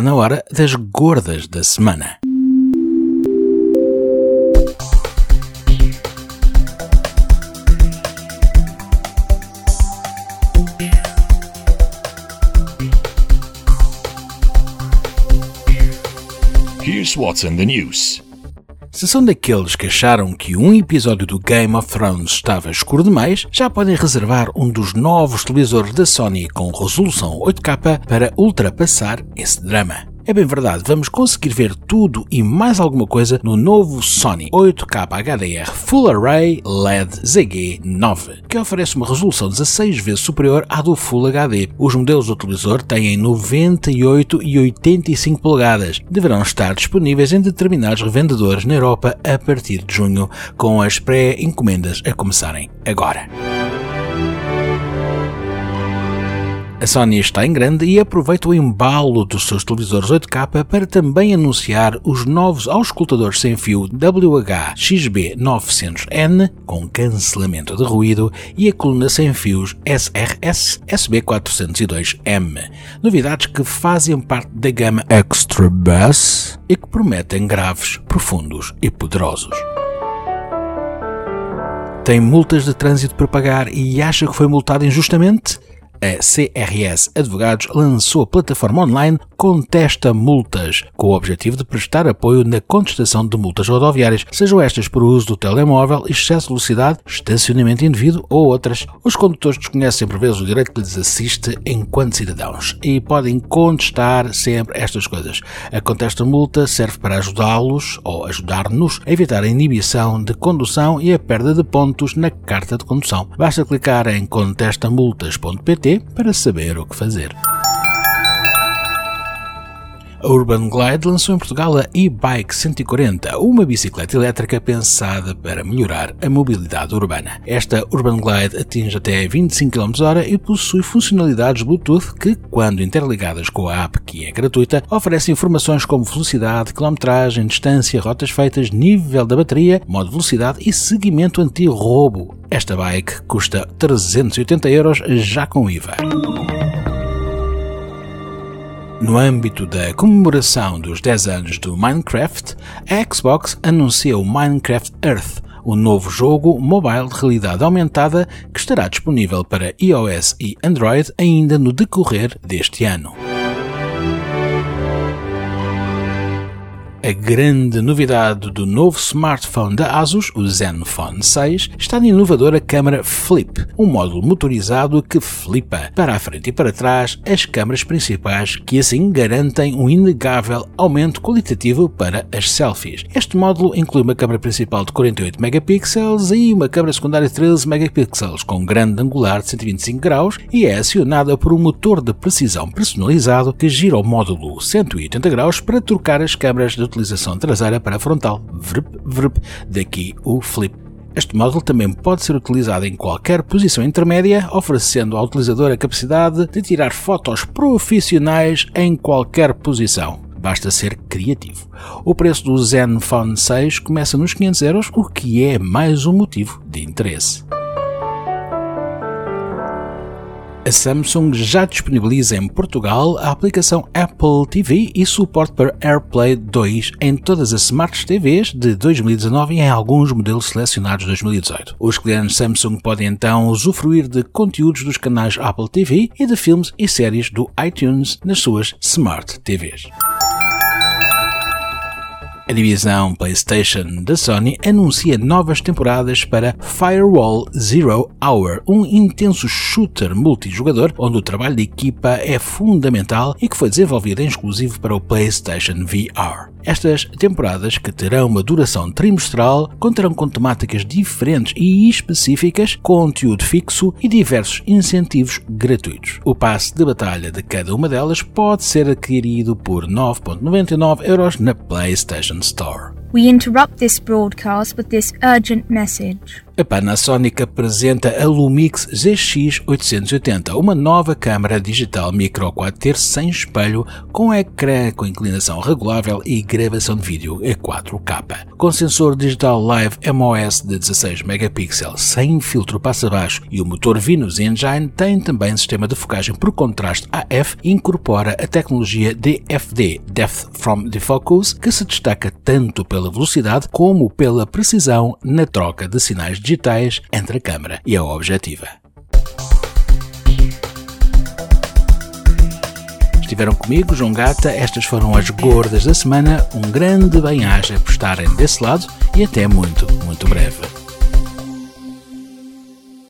Na hora das gordas da semana. Here's what's in the news. Se são daqueles que acharam que um episódio do Game of Thrones estava escuro demais, já podem reservar um dos novos televisores da Sony com resolução 8K para ultrapassar esse drama. É bem verdade, vamos conseguir ver tudo e mais alguma coisa no novo Sony 8K HDR Full Array LED ZG9, que oferece uma resolução 16 vezes superior à do Full HD. Os modelos do televisor têm 98 e 85 polegadas. Deverão estar disponíveis em determinados revendedores na Europa a partir de junho, com as pré-encomendas a começarem agora. A Sony está em grande e aproveita o embalo dos seus televisores 8K para também anunciar os novos auscultadores sem fio WH-XB900N com cancelamento de ruído e a coluna sem fios SRS SB402M. Novidades que fazem parte da gama Extra Bass e que prometem graves, profundos e poderosos tem multas de trânsito para pagar e acha que foi multado injustamente? A CRS Advogados lançou a plataforma online Contesta Multas, com o objetivo de prestar apoio na contestação de multas rodoviárias, sejam estas por uso do telemóvel, excesso de velocidade, estacionamento indevido ou outras. Os condutores desconhecem por vezes o direito que lhes assiste enquanto cidadãos e podem contestar sempre estas coisas. A Contesta Multa serve para ajudá-los ou ajudar-nos a evitar a inibição de condução e a perda de pontos na carta de condução. Basta clicar em contestamultas.pt para saber o que fazer. A Urban Glide lançou em Portugal a e-Bike 140, uma bicicleta elétrica pensada para melhorar a mobilidade urbana. Esta Urban Glide atinge até 25 km/h e possui funcionalidades Bluetooth que, quando interligadas com a app, que é gratuita, oferecem informações como velocidade, quilometragem, distância, rotas feitas, nível da bateria, modo de velocidade e seguimento anti-roubo. Esta bike custa 380 euros já com IVA. No âmbito da comemoração dos 10 anos do Minecraft, a Xbox anuncia o Minecraft Earth, o novo jogo mobile de realidade aumentada que estará disponível para iOS e Android ainda no decorrer deste ano. A grande novidade do novo smartphone da Asus, o Zenfone 6, está na inovadora câmara Flip, um módulo motorizado que flipa para a frente e para trás as câmaras principais que assim garantem um inegável aumento qualitativo para as selfies. Este módulo inclui uma câmara principal de 48 megapixels e uma câmara secundária de 13 megapixels com grande angular de 125 graus e é acionada por um motor de precisão personalizado que gira o módulo 180 graus para trocar as câmaras de utilização traseira para a frontal. Vrp, vrp, daqui o flip. Este módulo também pode ser utilizado em qualquer posição intermédia, oferecendo ao utilizador a capacidade de tirar fotos profissionais em qualquer posição. Basta ser criativo. O preço do Zenfone 6 começa nos 500 euros, o que é mais um motivo de interesse. A Samsung já disponibiliza em Portugal a aplicação Apple TV e suporte para AirPlay 2 em todas as Smart TVs de 2019 e em alguns modelos selecionados de 2018. Os clientes Samsung podem então usufruir de conteúdos dos canais Apple TV e de filmes e séries do iTunes nas suas Smart TVs. A divisão PlayStation da Sony anuncia novas temporadas para Firewall Zero Hour, um intenso shooter multijogador onde o trabalho de equipa é fundamental e que foi desenvolvido em exclusivo para o PlayStation VR. Estas temporadas, que terão uma duração trimestral, contarão com temáticas diferentes e específicas, conteúdo fixo e diversos incentivos gratuitos. O passe de batalha de cada uma delas pode ser adquirido por 9,99 euros na PlayStation Store. We interrupt this broadcast with this urgent message. A Panasonic apresenta a Lumix ZX880, uma nova câmara digital micro 4 terços sem espelho, com ecrã com inclinação regulável e gravação de vídeo em 4K. Com sensor digital Live MOS de 16 megapixels sem filtro passa-baixo e o motor Venus Engine, tem também sistema de focagem por contraste AF e incorpora a tecnologia DFD, Depth from Defocus, que se destaca tanto pela velocidade como pela precisão na troca de sinais digitais entre a câmara e a objetiva. Estiveram comigo, João Gata, estas foram as gordas da semana. Um grande bem-aja por estarem desse lado e até muito, muito breve.